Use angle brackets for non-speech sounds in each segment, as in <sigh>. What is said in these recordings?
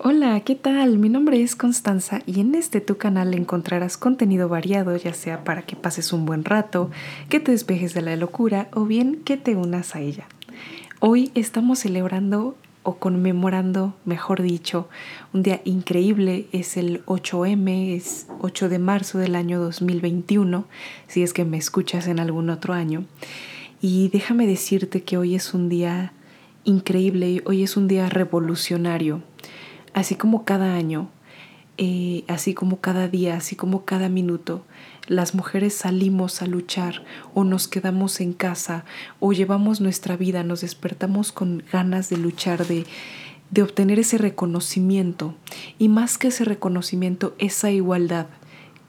Hola, ¿qué tal? Mi nombre es Constanza y en este tu canal encontrarás contenido variado, ya sea para que pases un buen rato, que te despejes de la locura o bien que te unas a ella. Hoy estamos celebrando o conmemorando, mejor dicho, un día increíble, es el 8M, es 8 de marzo del año 2021, si es que me escuchas en algún otro año. Y déjame decirte que hoy es un día increíble, hoy es un día revolucionario así como cada año, eh, así como cada día, así como cada minuto, las mujeres salimos a luchar o nos quedamos en casa o llevamos nuestra vida, nos despertamos con ganas de luchar, de, de obtener ese reconocimiento y más que ese reconocimiento, esa igualdad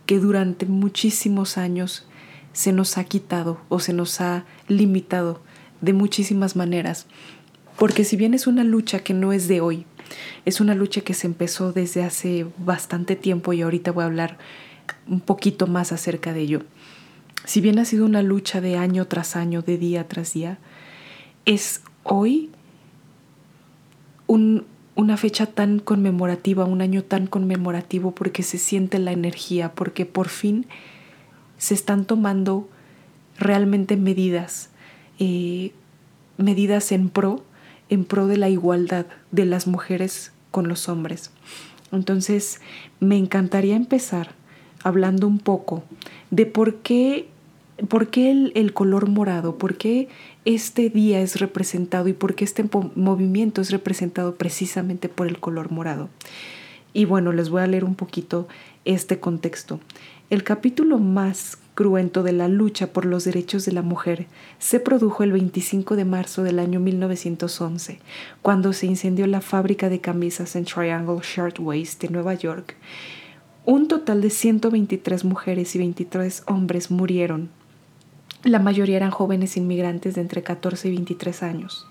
que durante muchísimos años se nos ha quitado o se nos ha limitado de muchísimas maneras. Porque si bien es una lucha que no es de hoy, es una lucha que se empezó desde hace bastante tiempo y ahorita voy a hablar un poquito más acerca de ello. Si bien ha sido una lucha de año tras año, de día tras día, es hoy una fecha tan conmemorativa, un año tan conmemorativo porque se siente la energía, porque por fin se están tomando realmente medidas, eh, medidas en pro en pro de la igualdad de las mujeres con los hombres. Entonces, me encantaría empezar hablando un poco de por qué, por qué el, color morado, por qué este día es representado y por qué este movimiento es representado precisamente por el color morado. Y bueno, les voy a leer un poquito este contexto. El capítulo más cruento de la lucha por los derechos de la mujer se produjo el 25 de marzo del año 1911, cuando se incendió la fábrica de camisas en Triangle Shirtwaist de Nueva York. Un total de 123 mujeres y 23 hombres murieron. La mayoría eran jóvenes inmigrantes de entre 14 y 23 años.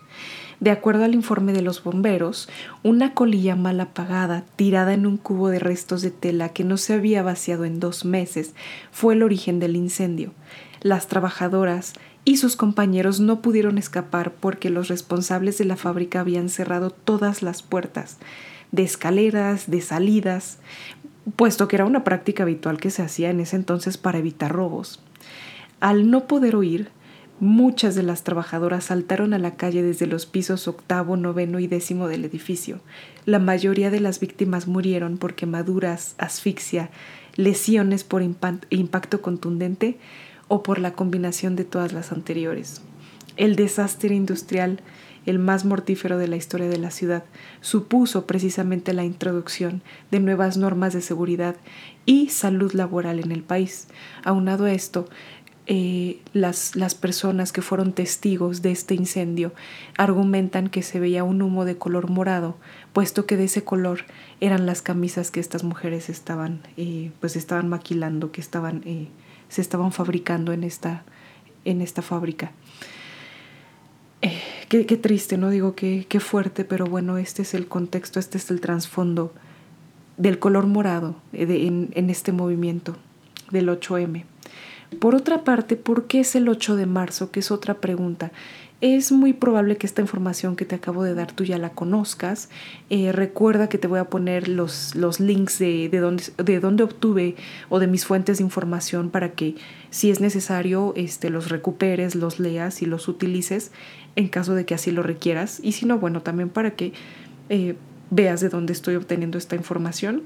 De acuerdo al informe de los bomberos, una colilla mal apagada, tirada en un cubo de restos de tela que no se había vaciado en dos meses, fue el origen del incendio. Las trabajadoras y sus compañeros no pudieron escapar porque los responsables de la fábrica habían cerrado todas las puertas, de escaleras, de salidas, puesto que era una práctica habitual que se hacía en ese entonces para evitar robos. Al no poder huir, Muchas de las trabajadoras saltaron a la calle desde los pisos octavo, noveno y décimo del edificio. La mayoría de las víctimas murieron por quemaduras, asfixia, lesiones por impacto contundente o por la combinación de todas las anteriores. El desastre industrial, el más mortífero de la historia de la ciudad, supuso precisamente la introducción de nuevas normas de seguridad y salud laboral en el país. Aunado a esto, eh, las, las personas que fueron testigos de este incendio argumentan que se veía un humo de color morado, puesto que de ese color eran las camisas que estas mujeres estaban, eh, pues estaban maquilando, que estaban, eh, se estaban fabricando en esta, en esta fábrica. Qué, qué, triste, ¿no? Digo, qué, qué fuerte, pero bueno, este es el contexto, este es el trasfondo del color morado en, en este movimiento del 8M. Por otra parte, ¿por qué es el 8 de marzo? Que es otra pregunta. Es muy probable que esta información que te acabo de dar tú ya la conozcas. Eh, recuerda que te voy a poner los, los links de, de, dónde, de obtuve o de mis fuentes de información para que si es necesario este, los recuperes, los leas y los utilices en caso de que así lo requieras. Y si no, bueno, también para que eh, veas de dónde estoy obteniendo esta información.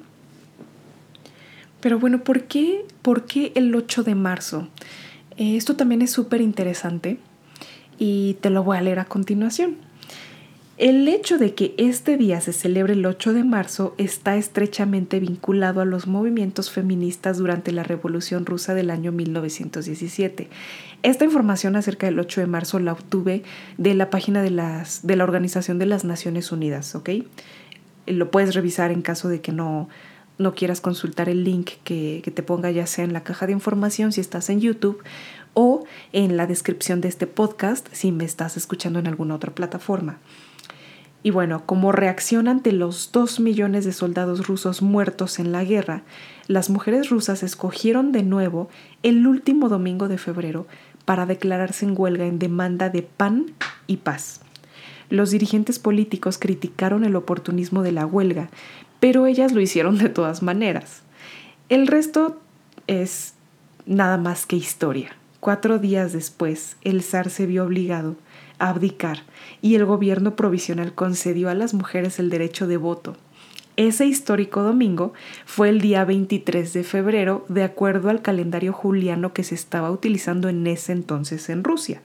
Pero bueno, ¿por qué, ¿por qué el 8 de marzo? Eh, esto también es súper interesante y te lo voy a leer a continuación. El hecho de que este día se celebre el 8 de marzo está estrechamente vinculado a los movimientos feministas durante la Revolución Rusa del año 1917. Esta información acerca del 8 de marzo la obtuve de la página de, las, de la Organización de las Naciones Unidas, ¿ok? Lo puedes revisar en caso de que no, no quieras consultar el link que, te ponga ya sea en la caja de información si estás en YouTube o en la descripción de este podcast si me estás escuchando en alguna otra plataforma. Y bueno, como reacción ante los dos millones de soldados rusos muertos en la guerra, las mujeres rusas escogieron de nuevo el último domingo de febrero para declararse en huelga en demanda de pan y paz. Los dirigentes políticos criticaron el oportunismo de la huelga, pero ellas lo hicieron de todas maneras. El resto es nada más que historia. Cuatro días después, el zar se vio obligado a abdicar y el gobierno provisional concedió a las mujeres el derecho de voto. Ese histórico domingo fue el día 23 de febrero, de acuerdo al calendario juliano que se estaba utilizando en ese entonces en Rusia,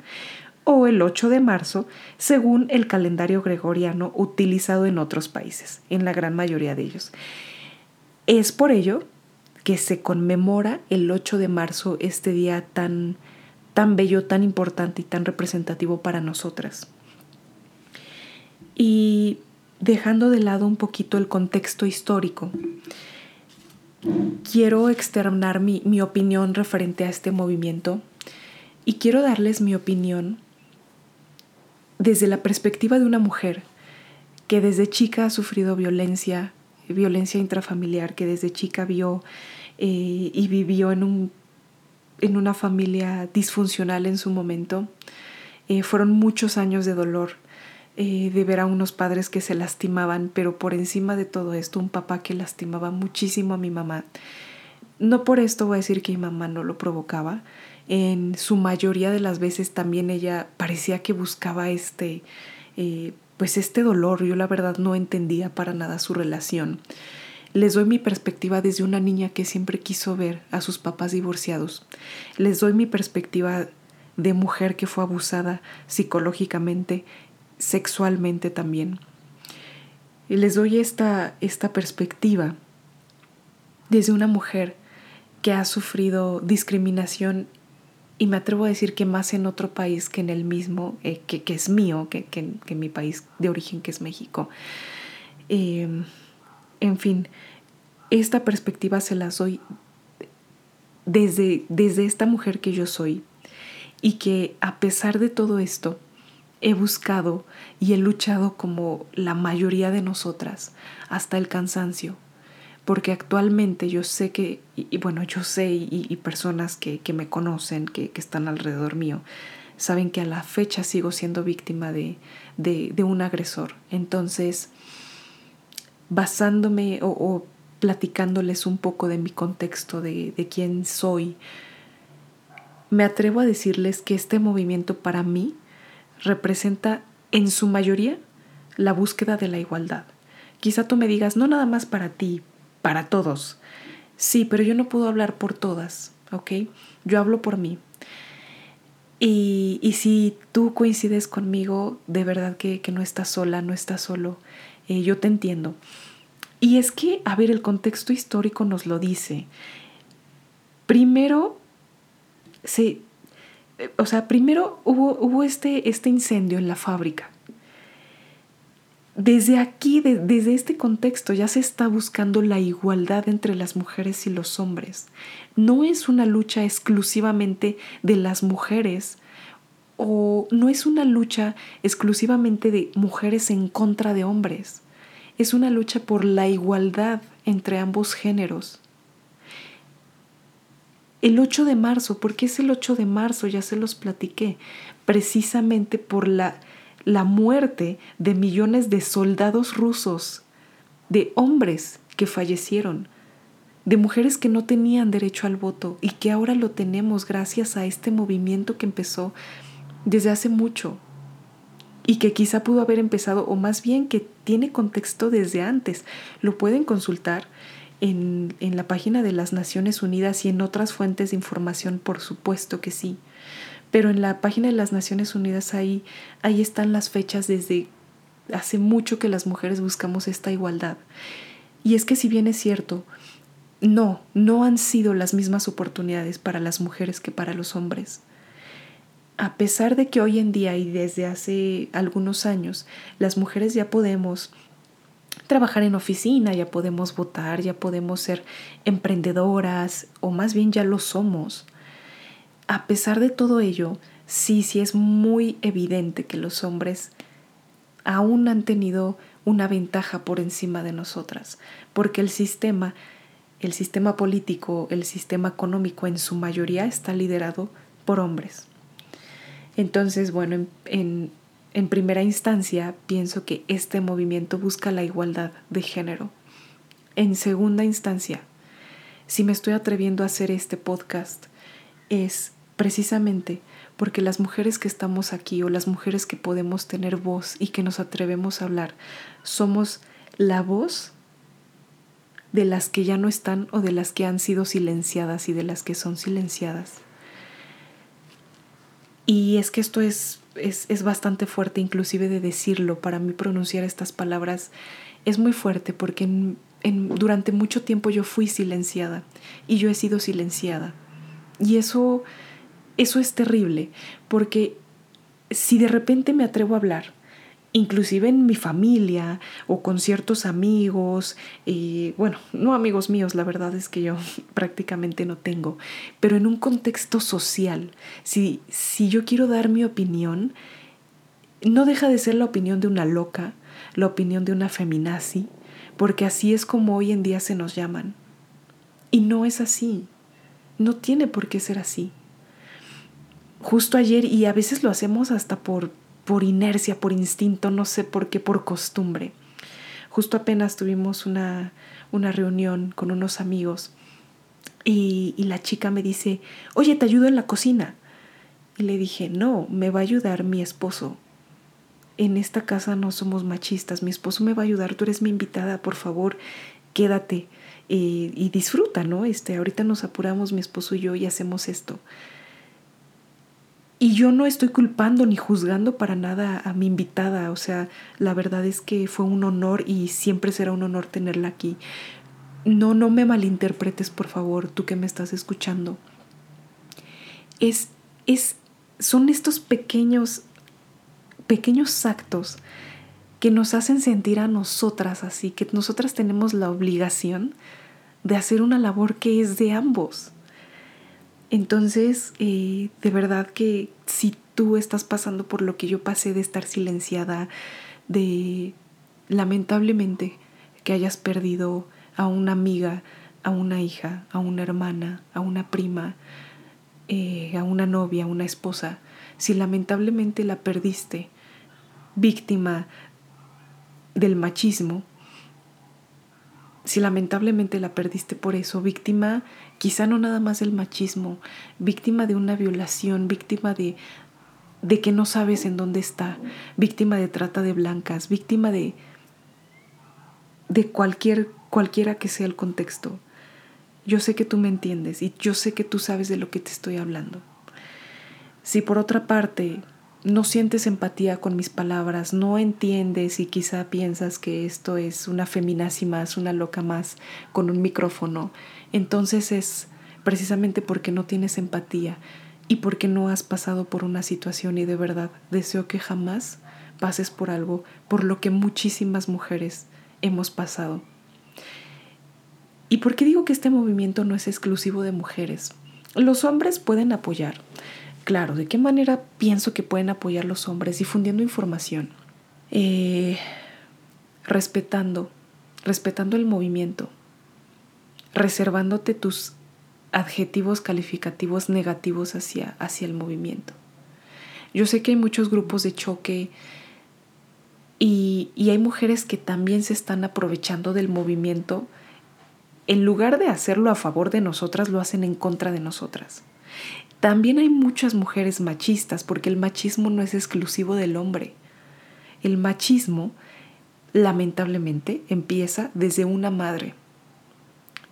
o el 8 de marzo, según el calendario gregoriano utilizado en otros países, en la gran mayoría de ellos. Es por ello que se conmemora el 8 de marzo este día tan, tan bello, tan importante y tan representativo para nosotras. Y dejando de lado un poquito el contexto histórico, quiero externar mi, mi opinión referente a este movimiento y quiero darles mi opinión desde la perspectiva de una mujer que desde chica ha sufrido violencia, violencia intrafamiliar, que desde chica vio eh, y vivió en, un, en una familia disfuncional en su momento. Eh, fueron muchos años de dolor, eh, de ver a unos padres que se lastimaban, pero por encima de todo esto un papá que lastimaba muchísimo a mi mamá. No por esto voy a decir que mi mamá no lo provocaba. En su mayoría de las veces también ella parecía que buscaba este, pues este dolor. Yo la verdad no entendía para nada su relación. Les doy mi perspectiva desde una niña que siempre quiso ver a sus papás divorciados. Les doy mi perspectiva de mujer que fue abusada psicológicamente, sexualmente también. Les doy esta, esta perspectiva desde una mujer que ha sufrido discriminación y me atrevo a decir que más en otro país que en el mismo, eh, que, es mío, que, que, en mi país de origen, que es México. Eh, en fin, esta perspectiva se la doy desde, desde esta mujer que yo soy y que a pesar de todo esto he buscado y he luchado como la mayoría de nosotras hasta el cansancio porque actualmente yo sé que, y, bueno, yo sé y, personas que, me conocen, que, están alrededor mío, saben que a la fecha sigo siendo víctima de, de un agresor. Entonces, basándome o, platicándoles un poco de mi contexto, de, de quién soy, me atrevo a decirles que este movimiento para mí representa en su mayoría la búsqueda de la igualdad. Quizá tú me digas, no nada más para ti, para todos. Sí, pero yo no puedo hablar por todas, ¿ok? Yo hablo por mí. Y, y si tú coincides conmigo, de verdad que, que no estás sola, no estás solo. Eh, yo te entiendo. Y es que, a ver, el contexto histórico nos lo dice. Primero, se, o sea, primero hubo, hubo este, este incendio en la fábrica. Desde aquí, desde este contexto, ya se está buscando la igualdad entre las mujeres y los hombres. No es una lucha exclusivamente de las mujeres o no es una lucha exclusivamente de mujeres en contra de hombres. Es una lucha por la igualdad entre ambos géneros. El 8 de marzo, ¿por qué es el 8 de marzo? Ya se los platiqué. Precisamente por la, la muerte de millones de soldados rusos, de hombres que fallecieron, de mujeres que no tenían derecho al voto y que ahora lo tenemos gracias a este movimiento que empezó desde hace mucho y que quizá pudo haber empezado, o más bien que tiene contexto desde antes. Lo pueden consultar en, en, la página de las Naciones Unidas y en otras fuentes de información, por supuesto que sí. Pero en la página de las Naciones Unidas ahí, ahí están las fechas desde hace mucho que las mujeres buscamos esta igualdad. Y es que si bien es cierto, no, no han sido las mismas oportunidades para las mujeres que para los hombres a pesar de que hoy en día y desde hace algunos años las mujeres ya podemos trabajar en oficina, ya podemos votar, ya podemos ser emprendedoras o más bien ya lo somos. A pesar de todo ello, sí, sí es muy evidente que los hombres aún han tenido una ventaja por encima de nosotras, porque el sistema, el sistema político, el sistema económico en su mayoría está liderado por hombres. Entonces, bueno, en, en primera instancia, pienso que este movimiento busca la igualdad de género. En segunda instancia, si me estoy atreviendo a hacer este podcast, es precisamente porque las mujeres que estamos aquí o las mujeres que podemos tener voz y que nos atrevemos a hablar, somos la voz de las que ya no están o de las que han sido silenciadas y de las que son silenciadas. Y es que esto es, es, bastante fuerte inclusive de decirlo, para mí pronunciar estas palabras es muy fuerte porque durante mucho tiempo yo fui silenciada y yo he sido silenciada. Y eso, eso es terrible porque si de repente me atrevo a hablar inclusive en mi familia o con ciertos amigos, y bueno, no amigos míos, la verdad es que yo <laughs> prácticamente no tengo, pero en un contexto social, si, si yo quiero dar mi opinión, no deja de ser la opinión de una loca, la opinión de una feminazi, porque así es como hoy en día se nos llaman. Y no es así, no tiene por qué ser así. Justo ayer, y a veces lo hacemos hasta por por inercia, por instinto, no sé por qué, por costumbre. Justo apenas tuvimos una, una reunión con unos amigos y, y la chica me dice, oye, te ayudo en la cocina. Y le dije, no, me va a ayudar mi esposo. En esta casa no somos machistas, mi esposo me va a ayudar, tú eres mi invitada, por favor, quédate y, y disfruta, ¿no? Este, ahorita nos apuramos mi esposo y yo y hacemos esto. Y yo no estoy culpando ni juzgando para nada a mi invitada, o sea, la verdad es que fue un honor y siempre será un honor tenerla aquí. No, no me malinterpretes, por favor, tú que me estás escuchando. Es, es, son estos pequeños, pequeños actos que nos hacen sentir a nosotras así, que nosotras tenemos la obligación de hacer una labor que es de ambos. Entonces, eh, de verdad que si tú estás pasando por lo que yo pasé de estar silenciada, de lamentablemente que hayas perdido a una amiga, a una hija, a una hermana, a una prima, eh, a una novia, a una esposa, si lamentablemente la perdiste víctima del machismo, si lamentablemente la perdiste por eso, víctima quizá no nada más del machismo, víctima de una violación, víctima de, de que no sabes en dónde está, víctima de trata de blancas, víctima de, de cualquier, cualquiera que sea el contexto. Yo sé que tú me entiendes y yo sé que tú sabes de lo que te estoy hablando. Si por otra parte no sientes empatía con mis palabras, no entiendes y quizá piensas que esto es una feminazi más, una loca más con un micrófono, entonces es precisamente porque no tienes empatía y porque no has pasado por una situación y de verdad deseo que jamás pases por algo por lo que muchísimas mujeres hemos pasado. ¿Y por qué digo que este movimiento no es exclusivo de mujeres? Los hombres pueden apoyar, Claro, ¿de qué manera pienso que pueden apoyar los hombres? Difundiendo información, eh, respetando, respetando el movimiento, reservándote tus adjetivos calificativos negativos hacia, hacia el movimiento. Yo sé que hay muchos grupos de choque y, y hay mujeres que también se están aprovechando del movimiento. En lugar de hacerlo a favor de nosotras, lo hacen en contra de nosotras. También hay muchas mujeres machistas porque el machismo no es exclusivo del hombre. El machismo, lamentablemente, empieza desde una madre.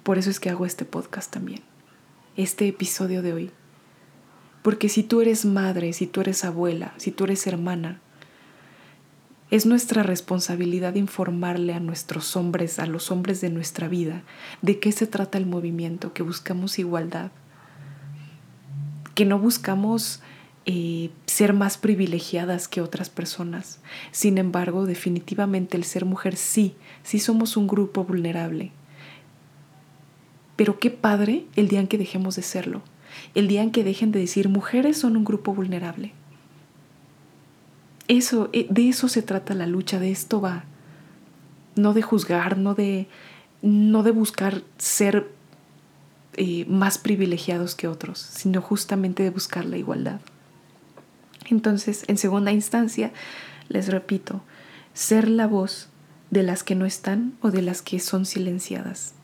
Por eso es que hago este podcast también, este episodio de hoy. Porque si tú eres madre, si tú eres abuela, si tú eres hermana, es nuestra responsabilidad informarle a nuestros hombres, a los hombres de nuestra vida, de qué se trata el movimiento, que buscamos igualdad, que no buscamos eh, ser más privilegiadas que otras personas. Sin embargo, definitivamente el ser mujer sí, sí somos un grupo vulnerable. Pero qué padre el día en que dejemos de serlo, el día en que dejen de decir mujeres son un grupo vulnerable. Eso, eh, de eso se trata la lucha, de esto va. No de juzgar, no de, no de buscar ser eh, más privilegiados que otros, sino justamente de buscar la igualdad. Entonces, en segunda instancia, Les repito, ser la voz de las que no están o de las que son silenciadas.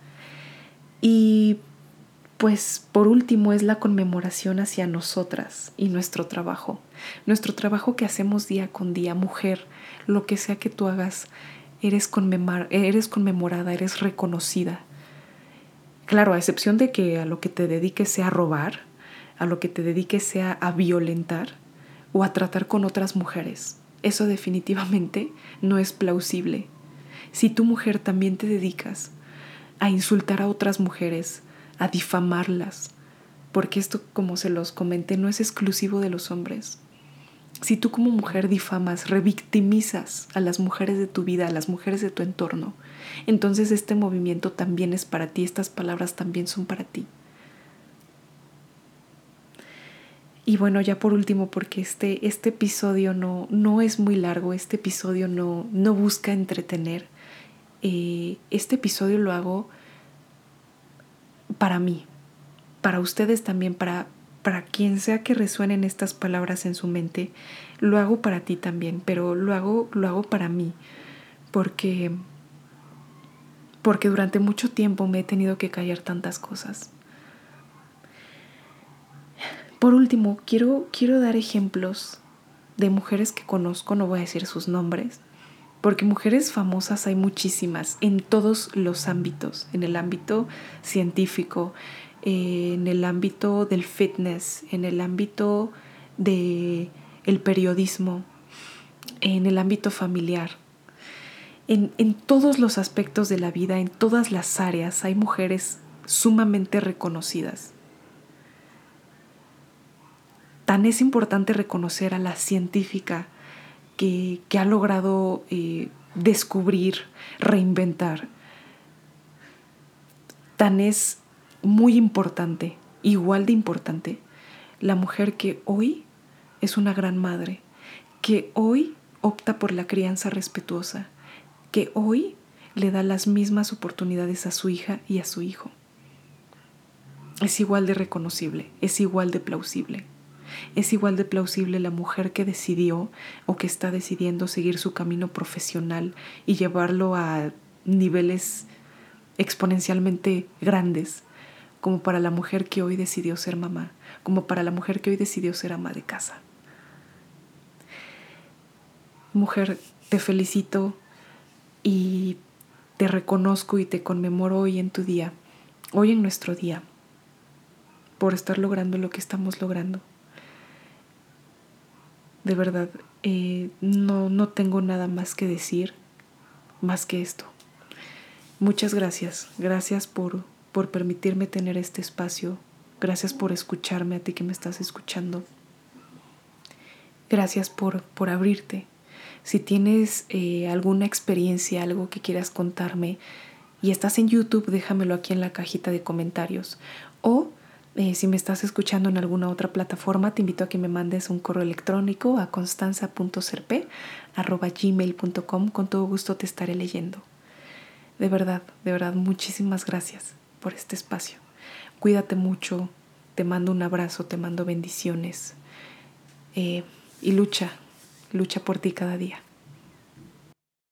Y pues por último es la conmemoración hacia nosotras y nuestro trabajo. Nuestro trabajo que hacemos día con día, mujer, lo que sea que tú hagas, eres, eres conmemorada, eres reconocida. Claro, a excepción de que a lo que te dediques sea a robar, a lo que te dediques sea a violentar o a tratar con otras mujeres. Eso definitivamente no es plausible. Si tu mujer también te dedicas a insultar a otras mujeres, a difamarlas, porque esto, como se los comenté, no es exclusivo de los hombres. Si tú como mujer difamas, revictimizas a las mujeres de tu vida, a las mujeres de tu entorno, entonces este movimiento también es para ti, estas palabras también son para ti. Y bueno, ya por último, porque este, este episodio no, no es muy largo, este episodio no, no busca entretener, eh, este episodio lo hago para mí, para ustedes también, para, para quien sea que resuenen estas palabras en su mente, lo hago para ti también, pero lo hago, lo hago para mí, porque, porque durante mucho tiempo me he tenido que callar tantas cosas. Por último, quiero, quiero dar ejemplos de mujeres que conozco, no voy a decir sus nombres, porque mujeres famosas hay muchísimas en todos los ámbitos, en el ámbito científico, en el ámbito del fitness, en el ámbito del el periodismo, en el ámbito familiar. En, en todos los aspectos de la vida, en todas las áreas, hay mujeres sumamente reconocidas. Tan es importante reconocer a la científica, que, ha logrado eh, descubrir, reinventar. Tan es muy importante, igual de importante, la mujer que hoy es una gran madre, que hoy opta por la crianza respetuosa, que hoy le da las mismas oportunidades a su hija y a su hijo. Es igual de reconocible, es igual de plausible. Es igual de plausible la mujer que decidió o que está decidiendo seguir su camino profesional y llevarlo a niveles exponencialmente grandes, como para la mujer que hoy decidió ser mamá, como para la mujer que hoy decidió ser ama de casa. Mujer, te felicito y te reconozco y te conmemoro hoy en tu día, hoy en nuestro día, por estar logrando lo que estamos logrando de verdad, eh, no, no tengo nada más que decir, más que esto. Muchas gracias, gracias por, por permitirme tener este espacio, gracias por escucharme a ti que me estás escuchando, gracias por, por abrirte. Si tienes eh, alguna experiencia, algo que quieras contarme y estás en YouTube, déjamelo aquí en la cajita de comentarios o eh, si me estás escuchando en alguna otra plataforma, te invito a que me mandes un correo electrónico a constanza.serpe.gmail.com. Con todo gusto te estaré leyendo. De verdad, de verdad, muchísimas gracias por este espacio. Cuídate mucho, te mando un abrazo, te mando bendiciones eh, y lucha, lucha por ti cada día.